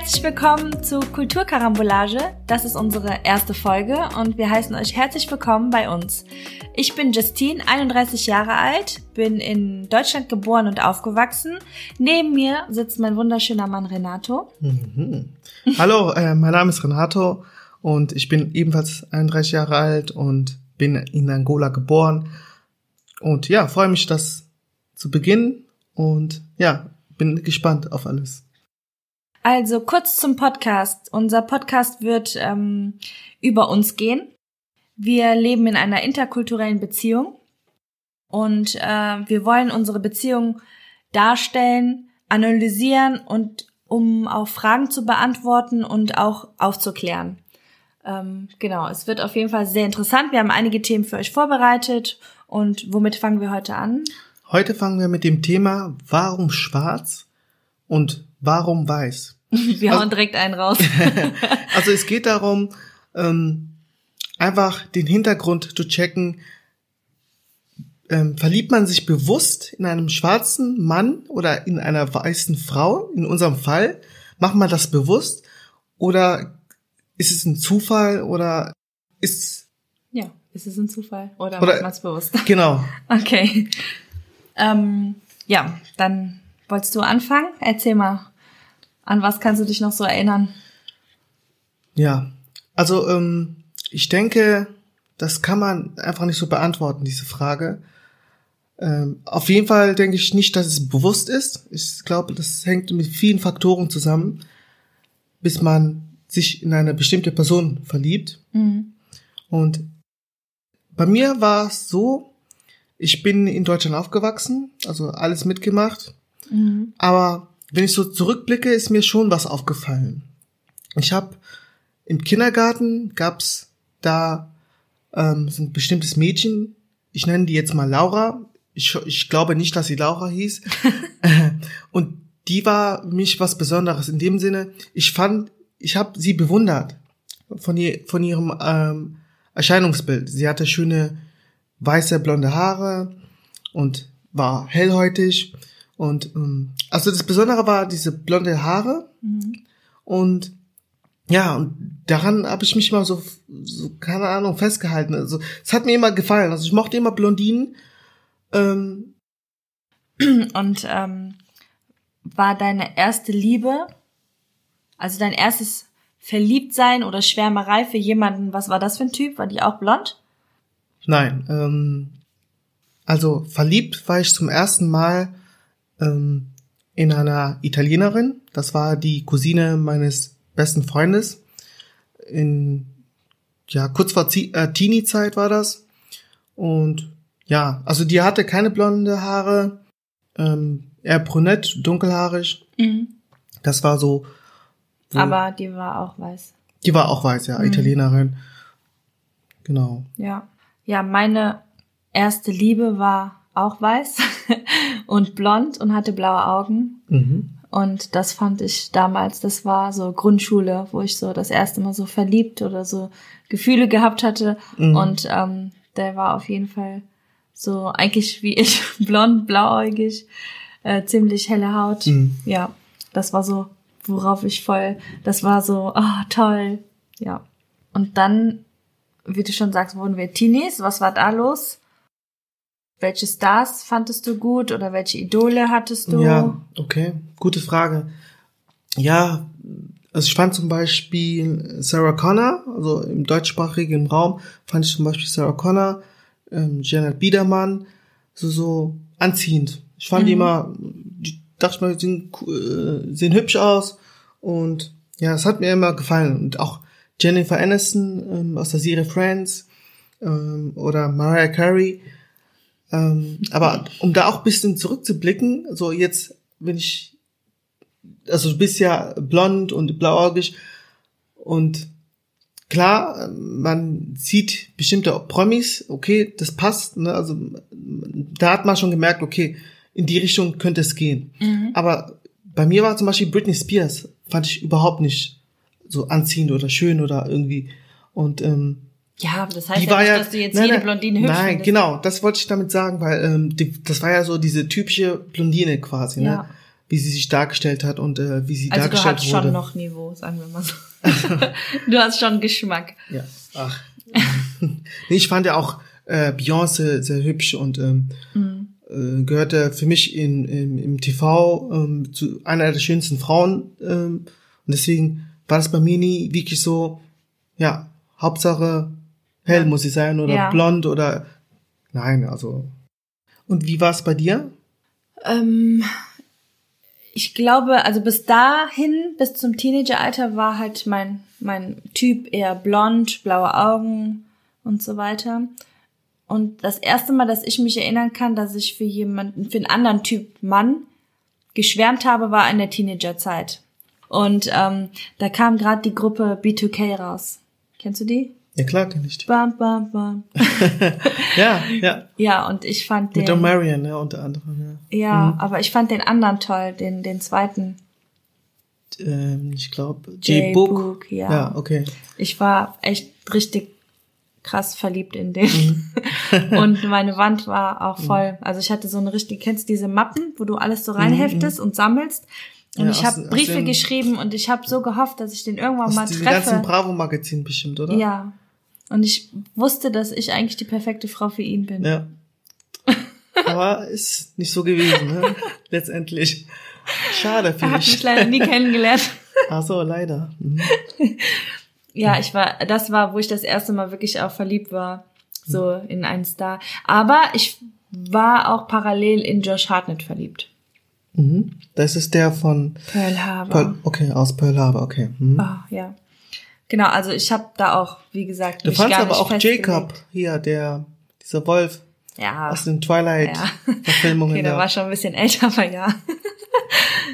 herzlich willkommen zu Kulturkarambolage. Das ist unsere erste Folge und wir heißen euch herzlich willkommen bei uns. Ich bin Justine, 31 Jahre alt, bin in Deutschland geboren und aufgewachsen. Neben mir sitzt mein wunderschöner Mann Renato. Mhm. Hallo, äh, mein Name ist Renato und ich bin ebenfalls 31 Jahre alt und bin in Angola geboren. Und ja, freue mich, das zu beginnen und ja, bin gespannt auf alles. Also kurz zum Podcast. Unser Podcast wird ähm, über uns gehen. Wir leben in einer interkulturellen Beziehung und äh, wir wollen unsere Beziehung darstellen, analysieren und um auch Fragen zu beantworten und auch aufzuklären. Ähm, genau, es wird auf jeden Fall sehr interessant. Wir haben einige Themen für euch vorbereitet und womit fangen wir heute an? Heute fangen wir mit dem Thema Warum schwarz und warum weiß? Wir hauen also, direkt einen raus. also es geht darum, ähm, einfach den Hintergrund zu checken. Ähm, verliebt man sich bewusst in einem schwarzen Mann oder in einer weißen Frau? In unserem Fall macht man das bewusst oder ist es ein Zufall oder ist ja ist es ein Zufall oder, oder macht man es bewusst? Genau. okay. Ähm, ja, dann wolltest du anfangen? Erzähl mal. An was kannst du dich noch so erinnern? Ja, also ähm, ich denke, das kann man einfach nicht so beantworten, diese Frage. Ähm, auf jeden Fall denke ich nicht, dass es bewusst ist. Ich glaube, das hängt mit vielen Faktoren zusammen, bis man sich in eine bestimmte Person verliebt. Mhm. Und bei mir war es so, ich bin in Deutschland aufgewachsen, also alles mitgemacht. Mhm. Aber wenn ich so zurückblicke, ist mir schon was aufgefallen. Ich habe im Kindergarten gab's da ähm, so ein bestimmtes Mädchen, ich nenne die jetzt mal Laura. Ich, ich glaube nicht, dass sie Laura hieß. und die war mich was Besonderes in dem Sinne, ich fand, ich habe sie bewundert von, ihr, von ihrem ähm, Erscheinungsbild. Sie hatte schöne weiße blonde Haare und war hellhäutig und ähm, also das Besondere war diese blonde Haare mhm. und ja, und daran habe ich mich mal so, so, keine Ahnung, festgehalten. Also es hat mir immer gefallen. Also ich mochte immer Blondinen. Ähm. Und ähm, war deine erste Liebe, also dein erstes Verliebtsein oder Schwärmerei für jemanden, was war das für ein Typ? War die auch blond? Nein, ähm, also verliebt war ich zum ersten Mal ähm, in einer Italienerin. Das war die Cousine meines besten Freundes. In, ja, kurz vor äh, Teenie-Zeit war das. Und ja, also die hatte keine blonde Haare, ähm, eher brünett, dunkelhaarig. Mhm. Das war so. Aber die war auch weiß. Die war auch weiß, ja, mhm. Italienerin. Genau. Ja. Ja, meine erste Liebe war auch weiß und blond und hatte blaue Augen. Mhm. Und das fand ich damals, das war so Grundschule, wo ich so das erste Mal so verliebt oder so Gefühle gehabt hatte. Mhm. Und ähm, der war auf jeden Fall so eigentlich wie ich, blond, blauäugig, äh, ziemlich helle Haut. Mhm. Ja, das war so, worauf ich voll, das war so, oh, toll. Ja. Und dann, wie du schon sagst, wurden wir Teenies. Was war da los? Welche Stars fandest du gut oder welche Idole hattest du? Ja, okay, gute Frage. Ja, also ich fand zum Beispiel Sarah Connor, also im deutschsprachigen Raum fand ich zum Beispiel Sarah Connor, ähm, Janet Biedermann, so, so anziehend. Ich fand mhm. die immer, die dachte mal, sehen, äh, sehen hübsch aus und ja, es hat mir immer gefallen. Und auch Jennifer Aniston ähm, aus der Serie Friends ähm, oder Mariah Carey, ähm, aber um da auch bisschen zurückzublicken, so jetzt, wenn ich, also du bist ja blond und blauäugig und klar, man sieht bestimmte Promis, okay, das passt, ne, also da hat man schon gemerkt, okay, in die Richtung könnte es gehen. Mhm. Aber bei mir war zum Beispiel Britney Spears, fand ich überhaupt nicht so anziehend oder schön oder irgendwie und ähm, ja, aber das heißt ja nicht, ja, dass du jetzt nein, jede Blondine hübsch Nein, findest. genau, das wollte ich damit sagen, weil ähm, die, das war ja so diese typische Blondine quasi, ne? Ja. wie sie sich dargestellt hat und äh, wie sie also dargestellt wurde. Also du hast schon noch Niveau, sagen wir mal so. du hast schon Geschmack. Ja, ach. nee, ich fand ja auch äh, Beyoncé sehr hübsch und ähm, mhm. äh, gehörte für mich in, in, im TV ähm, zu einer der schönsten Frauen. Ähm, und deswegen war das bei mir nie wirklich so, ja, Hauptsache hell muss sie sein oder ja. blond oder nein, also. Und wie war es bei dir? Ähm, ich glaube, also bis dahin, bis zum Teenageralter war halt mein, mein Typ eher blond, blaue Augen und so weiter. Und das erste Mal, dass ich mich erinnern kann, dass ich für jemanden, für einen anderen Typ Mann geschwärmt habe, war in der Teenagerzeit. Und ähm, da kam gerade die Gruppe B2K raus. Kennst du die? Ja, klar kenn ich die. Bam, bam, bam. ja, ja. Ja, und ich fand den... Mit der Marion, ja, unter anderem, ja. Ja, mhm. aber ich fand den anderen toll, den, den zweiten. Ähm, ich glaube, J-Book. Book, ja. Ja, okay. Ich war echt richtig krass verliebt in den. Mhm. und meine Wand war auch mhm. voll. Also ich hatte so eine richtige, kennst du diese Mappen, wo du alles so reinheftest mhm. und sammelst? Und ja, ich habe Briefe den, geschrieben und ich habe so gehofft, dass ich den irgendwann mal treffe. Das ganzen Bravo-Magazin bestimmt, oder? Ja. Und ich wusste, dass ich eigentlich die perfekte Frau für ihn bin. Ja. Aber ist nicht so gewesen, ne? Letztendlich. Schade für mich. Er hat mich leider nie kennengelernt. Ach so, leider. Mhm. Ja, ich war, das war, wo ich das erste Mal wirklich auch verliebt war, so in einen Star. Aber ich war auch parallel in Josh Hartnett verliebt. Mhm. Das ist der von Pearl Harbor. Pearl, okay, aus Pearl Harbor, okay. Mhm. Oh, ja. Genau, also ich habe da auch, wie gesagt, Du fandst aber auch Jacob hier, der dieser Wolf. Ja. Aus den Twilight-Verfilmungen. okay, der war schon ein bisschen älter, aber ja.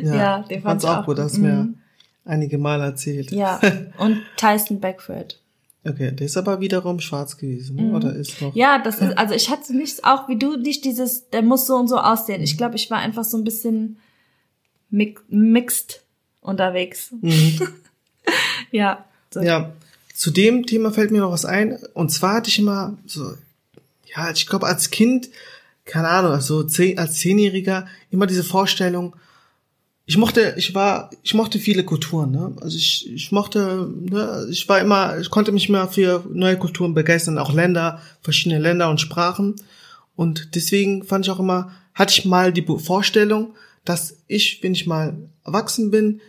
ja, ja den fand's auch, auch gut, dass mir mhm einige Mal erzählt. Ja, und Tyson Beckford. Okay, der ist aber wiederum schwarz gewesen, mhm. oder ist noch? Ja, das ist, also ich hatte nicht, auch wie du, nicht dieses, der muss so und so aussehen. Ich glaube, ich war einfach so ein bisschen mixed unterwegs. Mhm. ja. So. Ja, zu dem Thema fällt mir noch was ein. Und zwar hatte ich immer so, ja, ich glaube als Kind, keine Ahnung, also als Zehnjähriger immer diese Vorstellung, ich mochte, ich war, ich mochte viele Kulturen, ne? Also ich, ich mochte, ne, ich war immer, ich konnte mich immer für neue Kulturen begeistern, auch Länder, verschiedene Länder und Sprachen. Und deswegen fand ich auch immer, hatte ich mal die Vorstellung, dass ich, wenn ich mal erwachsen bin,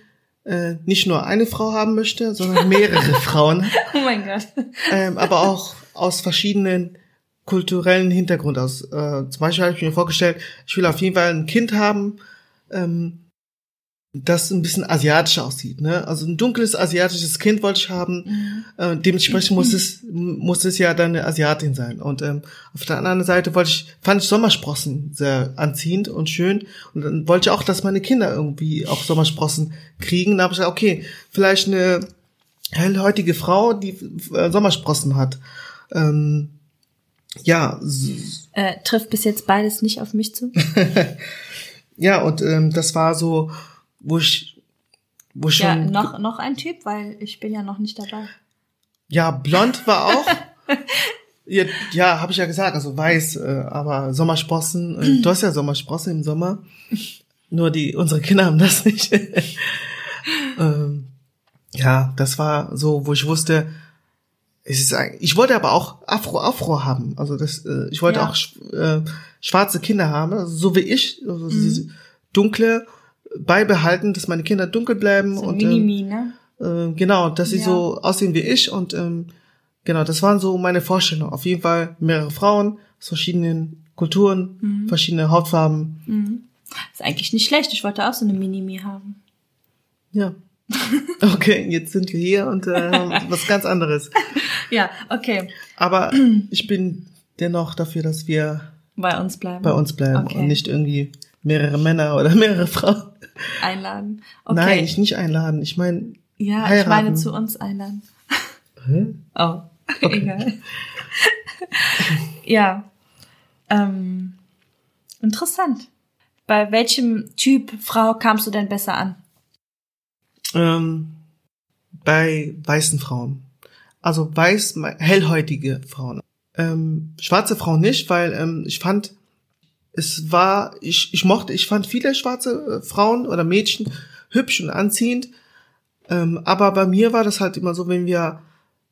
äh, nicht nur eine Frau haben möchte, sondern mehrere Frauen. Oh mein Gott. Ähm, aber auch aus verschiedenen kulturellen Hintergrund aus. Äh, zum Beispiel habe ich mir vorgestellt, ich will auf jeden Fall ein Kind haben, ähm, das ein bisschen asiatisch aussieht. Ne? Also ein dunkles asiatisches Kind wollte ich haben. Mhm. Äh, dementsprechend muss es muss es ja dann eine Asiatin sein. Und ähm, auf der anderen Seite wollte ich fand ich Sommersprossen sehr anziehend und schön. Und dann wollte ich auch, dass meine Kinder irgendwie auch Sommersprossen kriegen. Da habe ich gesagt, okay, vielleicht eine hellhäutige Frau, die äh, Sommersprossen hat. Ähm, ja. Äh, trifft bis jetzt beides nicht auf mich zu. ja, und ähm, das war so wo ich, wo ich ja, schon. noch, noch ein Typ, weil ich bin ja noch nicht dabei. Ja, blond war auch. ja, ja habe ich ja gesagt, also weiß, äh, aber Sommersprossen, äh, du hast ja Sommersprossen im Sommer. Nur die, unsere Kinder haben das nicht. ähm, ja, das war so, wo ich wusste, es ist eigentlich, ich wollte aber auch Afro Afro haben. Also das, äh, ich wollte ja. auch äh, schwarze Kinder haben, also so wie ich, also mhm. diese dunkle beibehalten, dass meine Kinder dunkel bleiben so und Minimi, ne? äh, genau, dass sie ja. so aussehen wie ich und ähm, genau, das waren so meine Vorstellungen. Auf jeden Fall mehrere Frauen aus verschiedenen Kulturen, mhm. verschiedene Hautfarben. Mhm. Ist eigentlich nicht schlecht. Ich wollte auch so eine Minimi haben. Ja. Okay, jetzt sind wir hier und äh, was ganz anderes. Ja, okay. Aber ich bin dennoch dafür, dass wir bei uns bleiben. Bei uns bleiben okay. und nicht irgendwie mehrere Männer oder mehrere Frauen. Einladen. Okay. Nein, ich nicht einladen. Ich meine. Ja, heiraten. ich meine zu uns einladen. Hä? Oh, okay. egal. ja. Ähm, interessant. Bei welchem Typ Frau kamst du denn besser an? Ähm, bei weißen Frauen. Also weiß, hellhäutige Frauen. Ähm, schwarze Frauen nicht, weil ähm, ich fand, es war, ich, ich mochte, ich fand viele schwarze äh, Frauen oder Mädchen hübsch und anziehend. Ähm, aber bei mir war das halt immer so, wenn wir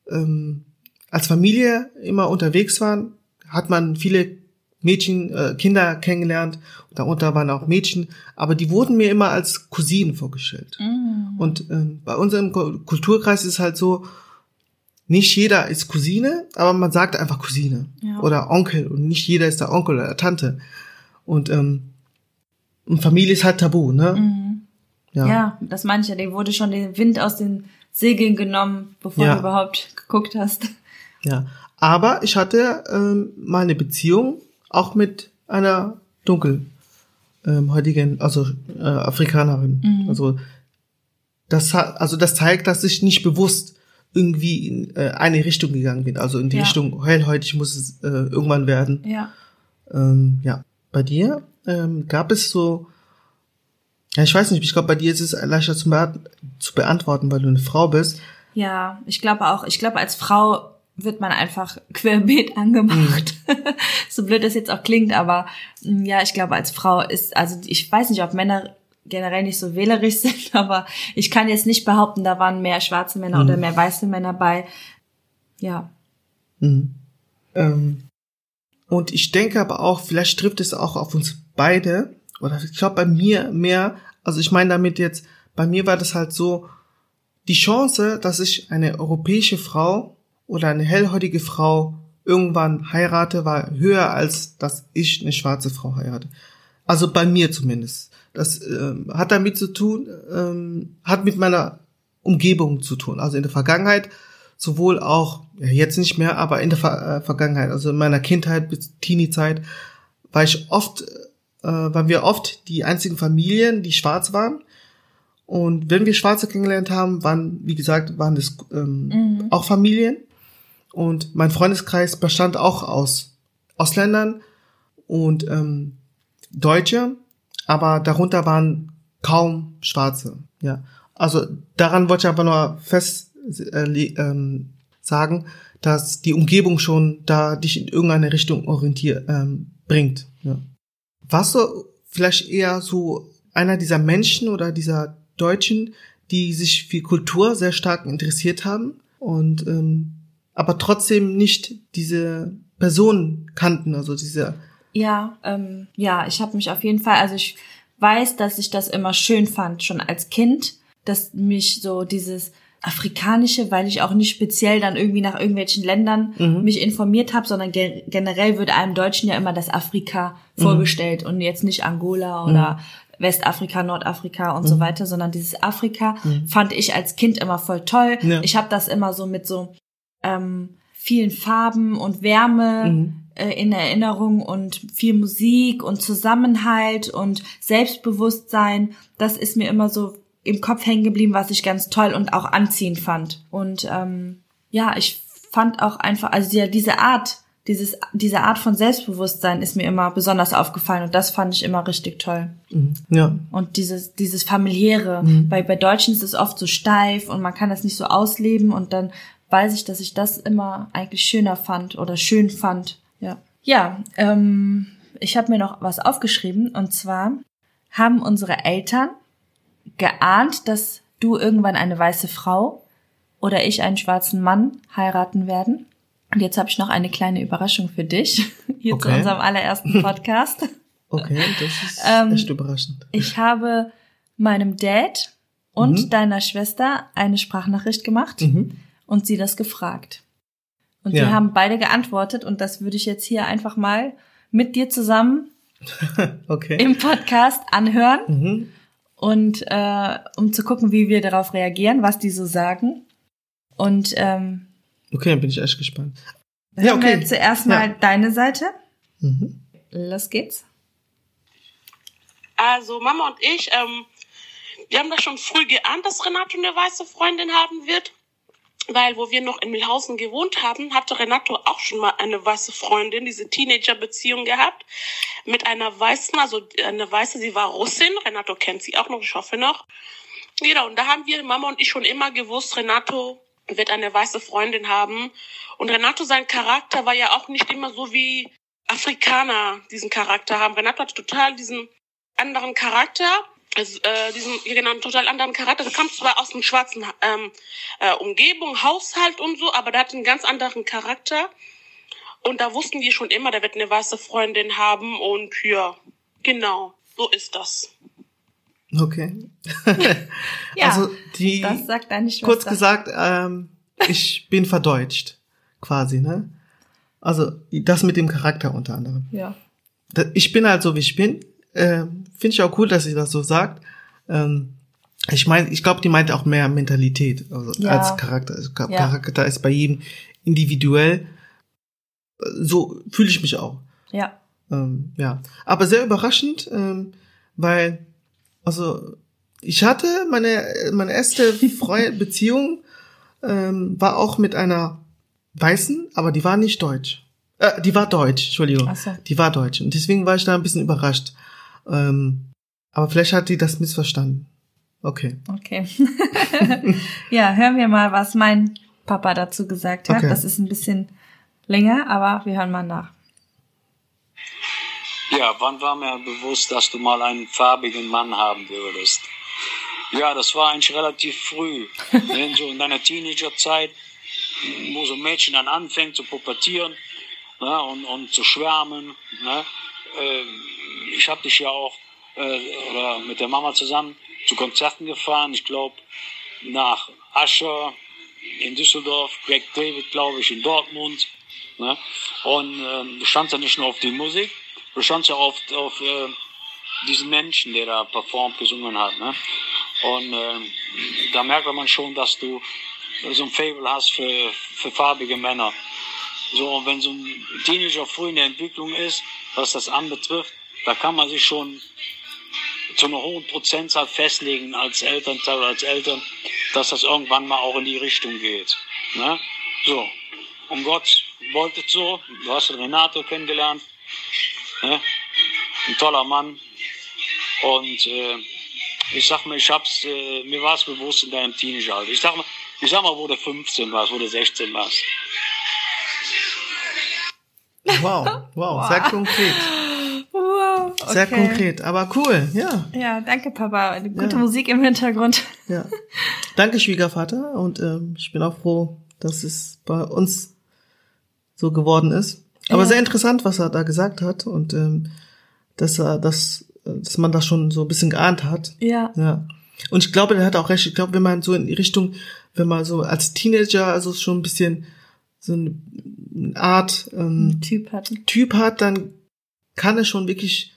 ähm, als Familie immer unterwegs waren, hat man viele Mädchen, äh, Kinder kennengelernt. Darunter waren auch Mädchen, aber die wurden mir immer als Cousinen vorgestellt. Mm. Und ähm, bei unserem Kulturkreis ist es halt so, nicht jeder ist Cousine, aber man sagt einfach Cousine ja. oder Onkel und nicht jeder ist der Onkel oder Tante. Und, ähm, und Familie ist halt tabu, ne? Mhm. Ja. ja, das meine ich ja. Dir wurde schon der Wind aus den Segeln genommen, bevor ja. du überhaupt geguckt hast. Ja, aber ich hatte ähm, mal eine Beziehung auch mit einer dunkel ähm, heutigen, also äh, Afrikanerin. Mhm. Also das hat, also das zeigt, dass ich nicht bewusst irgendwie in äh, eine Richtung gegangen bin, also in die ja. Richtung hellhäutig muss es äh, irgendwann werden. Ja. Ähm, ja. Bei dir ähm, gab es so, ja, ich weiß nicht, ich glaube, bei dir ist es leichter zu, be zu beantworten, weil du eine Frau bist. Ja, ich glaube auch, ich glaube, als Frau wird man einfach querbeet angemacht. Mhm. so blöd das jetzt auch klingt, aber mm, ja, ich glaube, als Frau ist, also ich weiß nicht, ob Männer generell nicht so wählerisch sind, aber ich kann jetzt nicht behaupten, da waren mehr schwarze Männer mhm. oder mehr weiße Männer bei. Ja. Mhm. Ähm, und ich denke aber auch, vielleicht trifft es auch auf uns beide, oder ich glaube bei mir mehr, also ich meine damit jetzt, bei mir war das halt so, die Chance, dass ich eine europäische Frau oder eine hellhäutige Frau irgendwann heirate, war höher als dass ich eine schwarze Frau heirate. Also bei mir zumindest. Das ähm, hat damit zu tun, ähm, hat mit meiner Umgebung zu tun. Also in der Vergangenheit sowohl auch, jetzt nicht mehr, aber in der Ver äh, Vergangenheit, also in meiner Kindheit bis Teenie-Zeit, war ich oft, äh, waren wir oft die einzigen Familien, die schwarz waren. Und wenn wir Schwarze kennengelernt haben, waren, wie gesagt, waren das ähm, mhm. auch Familien. Und mein Freundeskreis bestand auch aus Ausländern und ähm, Deutsche, aber darunter waren kaum Schwarze. Ja, also daran wollte ich aber nur fest ähm, sagen, dass die Umgebung schon da dich in irgendeine Richtung orientiert ähm, bringt. Ja. Warst du vielleicht eher so einer dieser Menschen oder dieser Deutschen, die sich für Kultur sehr stark interessiert haben und ähm, aber trotzdem nicht diese Personen kannten, also diese. Ja, ähm, ja, ich habe mich auf jeden Fall, also ich weiß, dass ich das immer schön fand, schon als Kind, dass mich so dieses afrikanische, weil ich auch nicht speziell dann irgendwie nach irgendwelchen Ländern mhm. mich informiert habe, sondern ge generell wird einem Deutschen ja immer das Afrika mhm. vorgestellt und jetzt nicht Angola oder mhm. Westafrika, Nordafrika und so mhm. weiter, sondern dieses Afrika mhm. fand ich als Kind immer voll toll. Ja. Ich habe das immer so mit so ähm, vielen Farben und Wärme mhm. äh, in Erinnerung und viel Musik und Zusammenhalt und Selbstbewusstsein. Das ist mir immer so im Kopf hängen geblieben, was ich ganz toll und auch anziehend fand. Und ähm, ja, ich fand auch einfach, also ja, diese Art, dieses, diese Art von Selbstbewusstsein ist mir immer besonders aufgefallen und das fand ich immer richtig toll. Mhm. Ja. Und dieses, dieses familiäre, mhm. bei, bei Deutschen ist es oft so steif und man kann das nicht so ausleben und dann weiß ich, dass ich das immer eigentlich schöner fand oder schön fand. Ja, ja ähm, ich habe mir noch was aufgeschrieben und zwar haben unsere Eltern geahnt, dass du irgendwann eine weiße Frau oder ich einen schwarzen Mann heiraten werden. Und jetzt habe ich noch eine kleine Überraschung für dich hier okay. zu unserem allerersten Podcast. Okay, das ist ähm, echt überraschend. Ich habe meinem Dad und mhm. deiner Schwester eine Sprachnachricht gemacht. Mhm und sie das gefragt. Und ja. die haben beide geantwortet und das würde ich jetzt hier einfach mal mit dir zusammen okay. im Podcast anhören mhm. Und äh, um zu gucken, wie wir darauf reagieren, was die so sagen. Und ähm, okay, dann bin ich echt gespannt. Ja, okay. Wir zuerst mal ja. deine Seite. Mhm. Los geht's. Also Mama und ich, ähm, wir haben das schon früh geahnt, dass Renato eine weiße Freundin haben wird weil wo wir noch in Milhausen gewohnt haben, hatte Renato auch schon mal eine weiße Freundin, diese Teenager-Beziehung gehabt mit einer weißen, also eine weiße, sie war Russin, Renato kennt sie auch noch, ich hoffe noch. Genau, und da haben wir, Mama und ich, schon immer gewusst, Renato wird eine weiße Freundin haben. Und Renato, sein Charakter war ja auch nicht immer so wie Afrikaner diesen Charakter haben. Renato hat total diesen anderen Charakter, also, äh, diesen genau, einen total anderen Charakter. Der kommt zwar aus einem schwarzen ähm, äh, Umgebung, Haushalt und so, aber der hat einen ganz anderen Charakter. Und da wussten die schon immer, der wird eine weiße Freundin haben und ja, genau, so ist das. Okay. Ja, also die, das sagt deine Schwester. kurz gesagt, ähm, ich bin verdeutscht, quasi, ne? Also das mit dem Charakter unter anderem. Ja. Ich bin halt so, wie ich bin. Ähm, Finde ich auch cool, dass sie das so sagt. Ähm, ich meine, ich glaube, die meint auch mehr Mentalität also Ja. als Charakter. Also, Cha- Ja. Charakter ist bei jedem individuell. So fühle ich mich auch. Ja. Ähm, ja, aber sehr überraschend, ähm, weil also ich hatte meine meine erste Freund Beziehung ähm, war auch mit einer weißen, aber die war nicht deutsch. Äh, die war deutsch, Entschuldigung. Ach so. Die war deutsch und deswegen war ich da ein bisschen überrascht. Ähm, aber vielleicht hat die das missverstanden. Okay. Okay. ja, hören wir mal, was mein Papa dazu gesagt hat. Okay. Das ist ein bisschen länger, aber wir hören mal nach. Ja, wann war mir bewusst, dass du mal einen farbigen Mann haben würdest? Ja, das war eigentlich relativ früh. Denn so in deiner Teenagerzeit, wo so ein Mädchen dann anfängt zu pubertieren ne, und, und zu schwärmen. Ne, ähm, ich habe dich ja auch äh, oder mit der Mama zusammen zu Konzerten gefahren. Ich glaube, nach Ascher in Düsseldorf, Greg David, glaube ich, in Dortmund. Ne? Und ähm, du standst ja nicht nur auf die Musik, du standst ja auf, auf äh, diesen Menschen, der da performt, gesungen hat. Ne? Und ähm, da merkt man schon, dass du so ein Fable hast für, für farbige Männer. So, und wenn so ein Teenager früh in der Entwicklung ist, was das anbetrifft, da kann man sich schon zu einer hohen Prozentzahl festlegen als Elternteil oder als Eltern, dass das irgendwann mal auch in die Richtung geht. Ne? So, und Gott wollte es so. Du hast den Renato kennengelernt. Ne? Ein toller Mann. Und äh, ich sag mal, ich hab's, äh, mir war es bewusst in deinem Teenageralter. Ich sag mal, ich sag mal, wo du 15 warst, wo du 16 warst. Wow, wow, sehr konkret. Okay. Sehr konkret, aber cool, ja. Ja, danke, Papa. Gute Ja. Musik im Hintergrund. Ja. Danke, Schwiegervater. Und ähm, ich bin auch froh, dass es bei uns so geworden ist. Aber Ja. sehr interessant, was er da gesagt hat. Und ähm, dass er das, dass man das schon so ein bisschen geahnt hat. Ja. Ja. Und ich glaube, der hat auch recht. Ich glaube, wenn man so in die Richtung, wenn man so als Teenager also schon ein bisschen so eine Art ähm, Typ hatten. Typ hat, dann kann es schon wirklich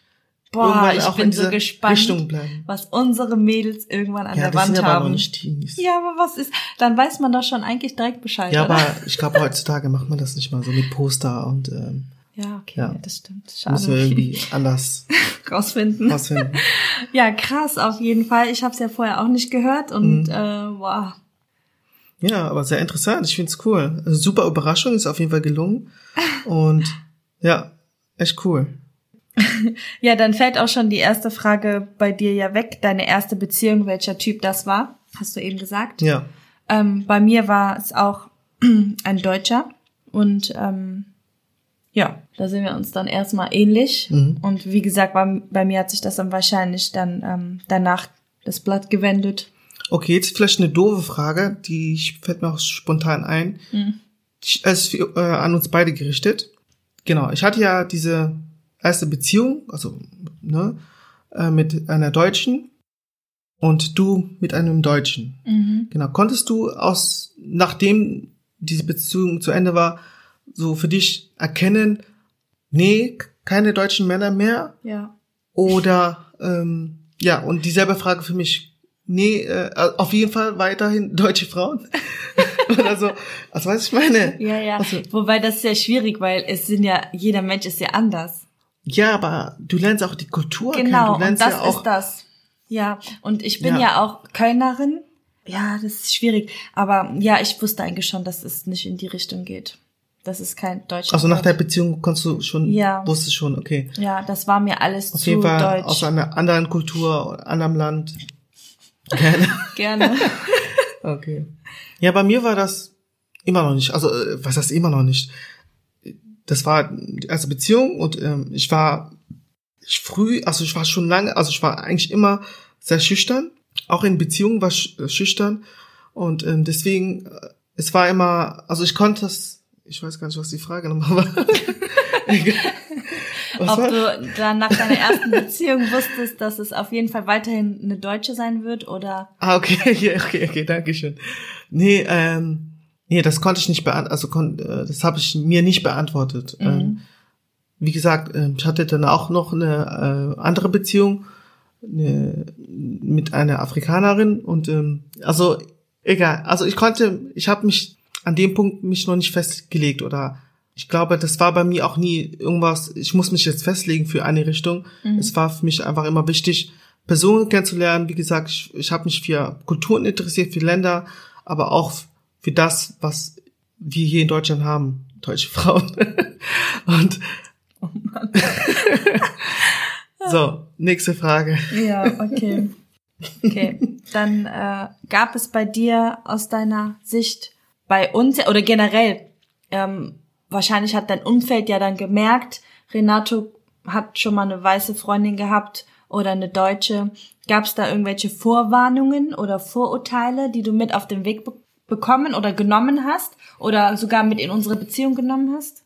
Boah, ich auch bin in so gespannt, was unsere Mädels irgendwann an Ja, der das sind Wand aber noch haben. nicht Teenies. Ja, aber was ist, dann weiß man doch schon eigentlich direkt Bescheid, Ja, oder? aber ich glaube, heutzutage macht man das nicht mal so mit Poster und ähm, Ja, okay, Ja. das stimmt. Schade. müssen wir irgendwie anders rausfinden. rausfinden. Ja, krass, auf jeden Fall. Ich habe es ja vorher auch nicht gehört und Mhm. äh, wow. Ja, aber sehr interessant. Ich find's cool. Also super Überraschung, ist auf jeden Fall gelungen. Und ja, echt cool. Ja, dann fällt auch schon die erste Frage bei dir ja weg. Deine erste Beziehung, welcher Typ das war, hast du eben gesagt. Ja. Ähm, bei mir war es auch ein Deutscher und ähm, ja, da sind wir uns dann erstmal ähnlich. Mhm. Und wie gesagt, bei, bei mir hat sich das dann wahrscheinlich dann ähm, danach das Blatt gewendet. Okay, jetzt vielleicht eine doofe Frage, die ich- fällt mir auch spontan ein. Mhm. Es ist äh, an uns beide gerichtet. Genau, ich hatte ja diese erste Beziehung, also ne, äh, mit einer Deutschen und du mit einem Deutschen. Mhm. Genau. Konntest du aus, nachdem diese Beziehung zu Ende war, so für dich erkennen, nee, keine deutschen Männer mehr? Ja. Oder ähm, ja, und dieselbe Frage für mich, nee, äh, auf jeden Fall weiterhin deutsche Frauen? Oder so. Also was ich meine? Ja, ja. Also, Wobei das ist ja schwierig, weil es sind ja, jeder Mensch ist ja anders. Ja, aber du lernst auch die Kultur kennen. Genau, und lernst das ja ist das. Ja, und ich bin Ja. ja. auch Kölnerin. Ja, das ist schwierig. Aber ja, ich wusste eigentlich schon, dass es nicht in die Richtung geht. Das ist kein Deutsch. Also nach der Beziehung konntest du schon, Ja. wusstest schon, okay. Ja, das war mir alles Auf zu jeden Fall deutsch. aus einer anderen Kultur, anderem Land. Gerne. Gerne. Okay. Ja, bei mir war das immer noch nicht. Also, äh, was heißt immer noch nicht? Das war die erste Beziehung und ähm, ich war ich früh, also ich war schon lange, also ich war eigentlich immer sehr schüchtern. Auch in Beziehungen war ich äh, schüchtern. Und ähm, deswegen, äh, es war immer, also ich konnte das, ich weiß gar nicht, was die Frage nochmal war. Was Ob war? du dann nach deiner ersten Beziehung wusstest, dass es auf jeden Fall weiterhin eine Deutsche sein wird oder? Ah, okay, okay, okay, danke schön. Nee, ähm, nee, das konnte ich nicht beantworten, also kon äh, das habe ich mir nicht beantwortet. Mhm. Ähm, wie gesagt, ähm, ich hatte dann auch noch eine äh, andere Beziehung eine, mit einer Afrikanerin und ähm, also egal. Also ich konnte, ich habe mich an dem Punkt mich noch nicht festgelegt oder ich glaube, das war bei mir auch nie irgendwas, ich muss mich jetzt festlegen für eine Richtung. Mhm. Es war für mich einfach immer wichtig, Personen kennenzulernen. Wie gesagt, ich, ich habe mich für Kulturen interessiert, für Länder, aber auch für das, was wir hier in Deutschland haben, deutsche Frauen. Und oh Mann. so, nächste Frage. Ja, okay. Okay, dann äh, gab es bei dir aus deiner Sicht bei uns oder generell ähm, wahrscheinlich hat dein Umfeld ja dann gemerkt, Renato hat schon mal eine weiße Freundin gehabt oder eine deutsche. Gab es da irgendwelche Vorwarnungen oder Vorurteile, die du mit auf den Weg be bekommen oder genommen hast oder sogar mit in unsere Beziehung genommen hast?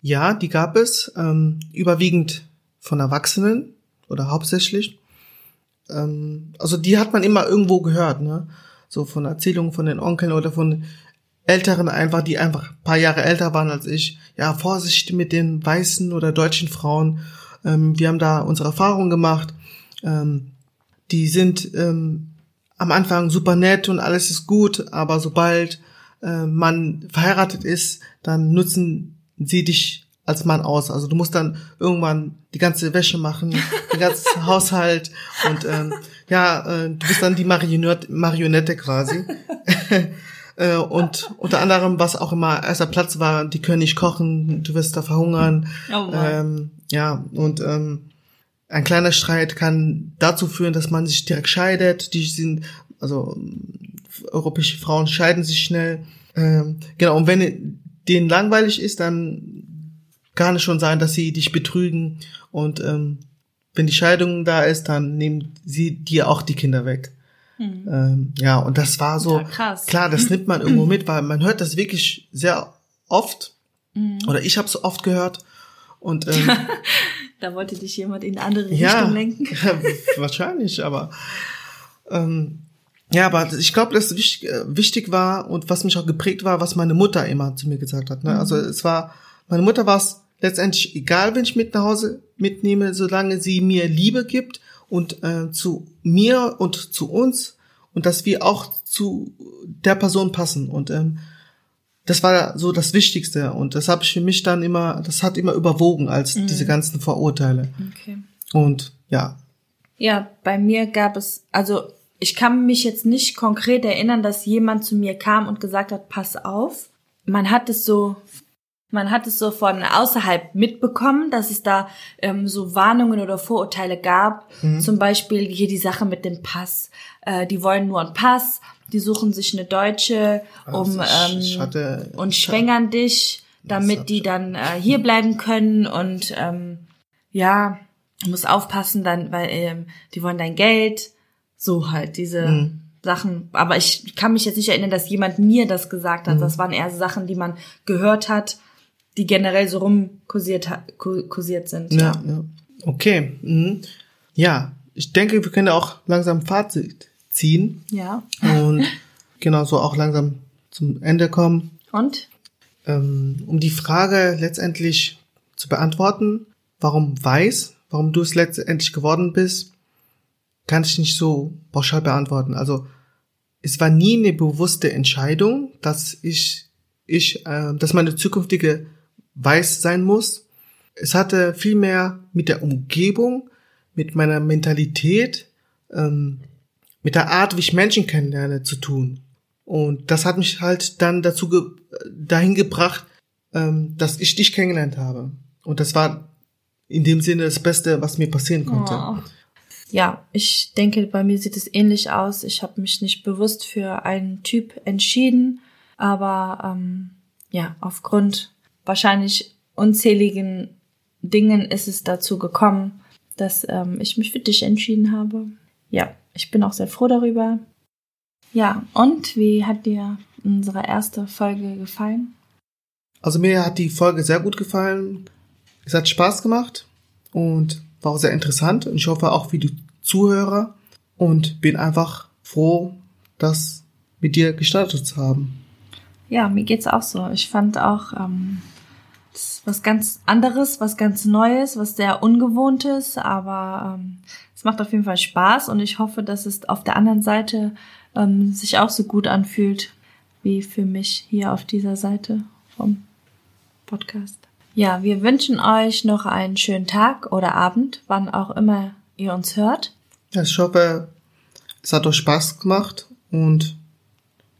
Ja, die gab es, ähm, überwiegend von Erwachsenen oder hauptsächlich. Ähm, also die hat man immer irgendwo gehört, ne? So von Erzählungen von den Onkeln oder von Älteren einfach, die einfach paar Jahre älter waren als ich. Ja, Vorsicht mit den weißen oder deutschen Frauen. Ähm, wir haben da unsere Erfahrungen gemacht. Ähm, die sind ähm, am Anfang super nett und alles ist gut, aber sobald äh, man verheiratet ist, dann nutzen sie dich als Mann aus. Also du musst dann irgendwann die ganze Wäsche machen, den ganzen Haushalt und ähm, ja, äh, du bist dann die Marionette, Marionette quasi. Äh, und unter anderem, was auch immer erster Platz war, die können nicht kochen, du wirst da verhungern. Oh ähm, ja, und ähm, ein kleiner Streit kann dazu führen, dass man sich direkt scheidet. Die sind, also europäische Frauen scheiden sich schnell. Ähm, genau, und wenn denen langweilig ist, dann kann es schon sein, dass sie dich betrügen. Und ähm, wenn die Scheidung da ist, dann nehmen sie dir auch die Kinder weg. Mhm. Ähm, ja, und das war so, ja, klar, das nimmt man irgendwo mit, weil man hört das wirklich sehr oft. Mhm. Oder ich habe es oft gehört. Und ähm, da wollte dich jemand in eine andere Richtung ja, lenken. wahrscheinlich, aber ähm, ja, aber ich glaube, dass wichtig, äh, wichtig war und was mich auch geprägt war, was meine Mutter immer zu mir gesagt hat. Ne? Mhm. Also es war, meine Mutter war es letztendlich egal, wenn ich mit nach Hause mitnehme, solange sie mir Liebe gibt und äh, zu mir und zu uns und dass wir auch zu der Person passen und ähm, das war so das Wichtigste und das habe ich für mich dann immer, das hat immer überwogen als mhm. diese ganzen Vorurteile. Okay. Und ja. Ja, bei mir gab es, also ich kann mich jetzt nicht konkret erinnern, dass jemand zu mir kam und gesagt hat, pass auf. Man hat es so man hat es so von außerhalb mitbekommen, dass es da ähm, so Warnungen oder Vorurteile gab. Mhm. Zum Beispiel hier die Sache mit dem Pass. Äh, die wollen nur einen Pass, die suchen sich eine Deutsche um also ich, ähm, hatte, und schwängern dich, damit die dann äh, hier bleiben können und ähm, ja, muss aufpassen dann, weil ähm, die wollen dein Geld. So halt diese. Mhm. Sachen, aber ich kann mich jetzt nicht erinnern, dass jemand mir das gesagt hat. Mhm. Das waren eher Sachen, die man gehört hat die generell so rumkursiert kursiert sind. Ja, ja. ja. Okay. Mhm. Ja, ich denke, wir können auch langsam Fazit ziehen. Ja. Und genau so auch langsam zum Ende kommen. Und? Ähm, um die Frage letztendlich zu beantworten, warum weiß, warum du es letztendlich geworden bist, kann ich nicht so pauschal beantworten. Also es war nie eine bewusste Entscheidung, dass ich, ich, äh, dass meine zukünftige weiß sein muss. Es hatte viel mehr mit der Umgebung, mit meiner Mentalität, ähm, mit der Art, wie ich Menschen kennenlerne, zu tun. Und das hat mich halt dann dazu ge dahin gebracht, ähm, dass ich dich kennengelernt habe. Und das war in dem Sinne das Beste, was mir passieren konnte. Oh. Ja, ich denke, bei mir sieht es ähnlich aus. Ich habe mich nicht bewusst für einen Typ entschieden, aber ähm, ja, aufgrund wahrscheinlich unzähligen Dingen ist es dazu gekommen, dass ähm, ich mich für dich entschieden habe. Ja, ich bin auch sehr froh darüber. Ja, und wie hat dir unsere erste Folge gefallen? Also mir hat die Folge sehr gut gefallen. Es hat Spaß gemacht und war auch sehr interessant. Und ich hoffe auch für die Zuhörer und bin einfach froh, das mit dir gestartet zu haben. Ja, mir geht's auch so. Ich fand auch ähm, was ganz anderes, was ganz Neues, was sehr Ungewohntes, aber ähm, es macht auf jeden Fall Spaß und ich hoffe, dass es auf der anderen Seite ähm, sich auch so gut anfühlt wie für mich hier auf dieser Seite vom Podcast. Ja, wir wünschen euch noch einen schönen Tag oder Abend, wann auch immer ihr uns hört. Ich hoffe, es hat euch Spaß gemacht und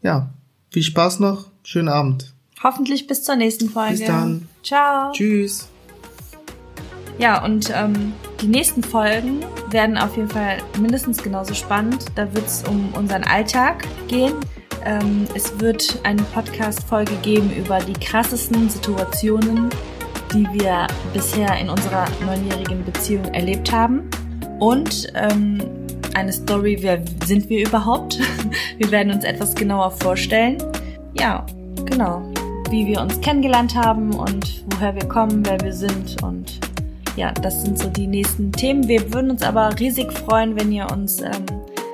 ja, viel Spaß noch. Schönen Abend. Hoffentlich bis zur nächsten Folge. Bis dann. Ciao. Tschüss. Ja, und ähm, die nächsten Folgen werden auf jeden Fall mindestens genauso spannend. Da wird es um unseren Alltag gehen. Ähm, es wird eine Podcast-Folge geben über die krassesten Situationen, die wir bisher in unserer neunjährigen Beziehung erlebt haben. Und ähm, eine Story, wer sind wir überhaupt? Wir werden uns etwas genauer vorstellen. Ja, genau. Wie wir uns kennengelernt haben und woher wir kommen, wer wir sind und ja, das sind so die nächsten Themen. Wir würden uns aber riesig freuen, wenn ihr uns ähm,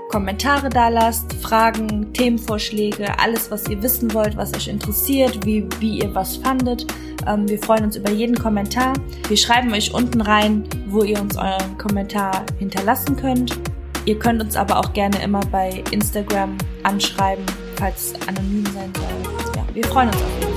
Kommentare da lasst, Fragen, Themenvorschläge, alles, was ihr wissen wollt, was euch interessiert, wie, wie ihr was fandet. Ähm, wir freuen uns über jeden Kommentar. Wir schreiben euch unten rein, wo ihr uns euren Kommentar hinterlassen könnt. Ihr könnt uns aber auch gerne immer bei Instagram anschreiben, falls es anonym sein soll. Ja, wir freuen uns auf jeden Fall.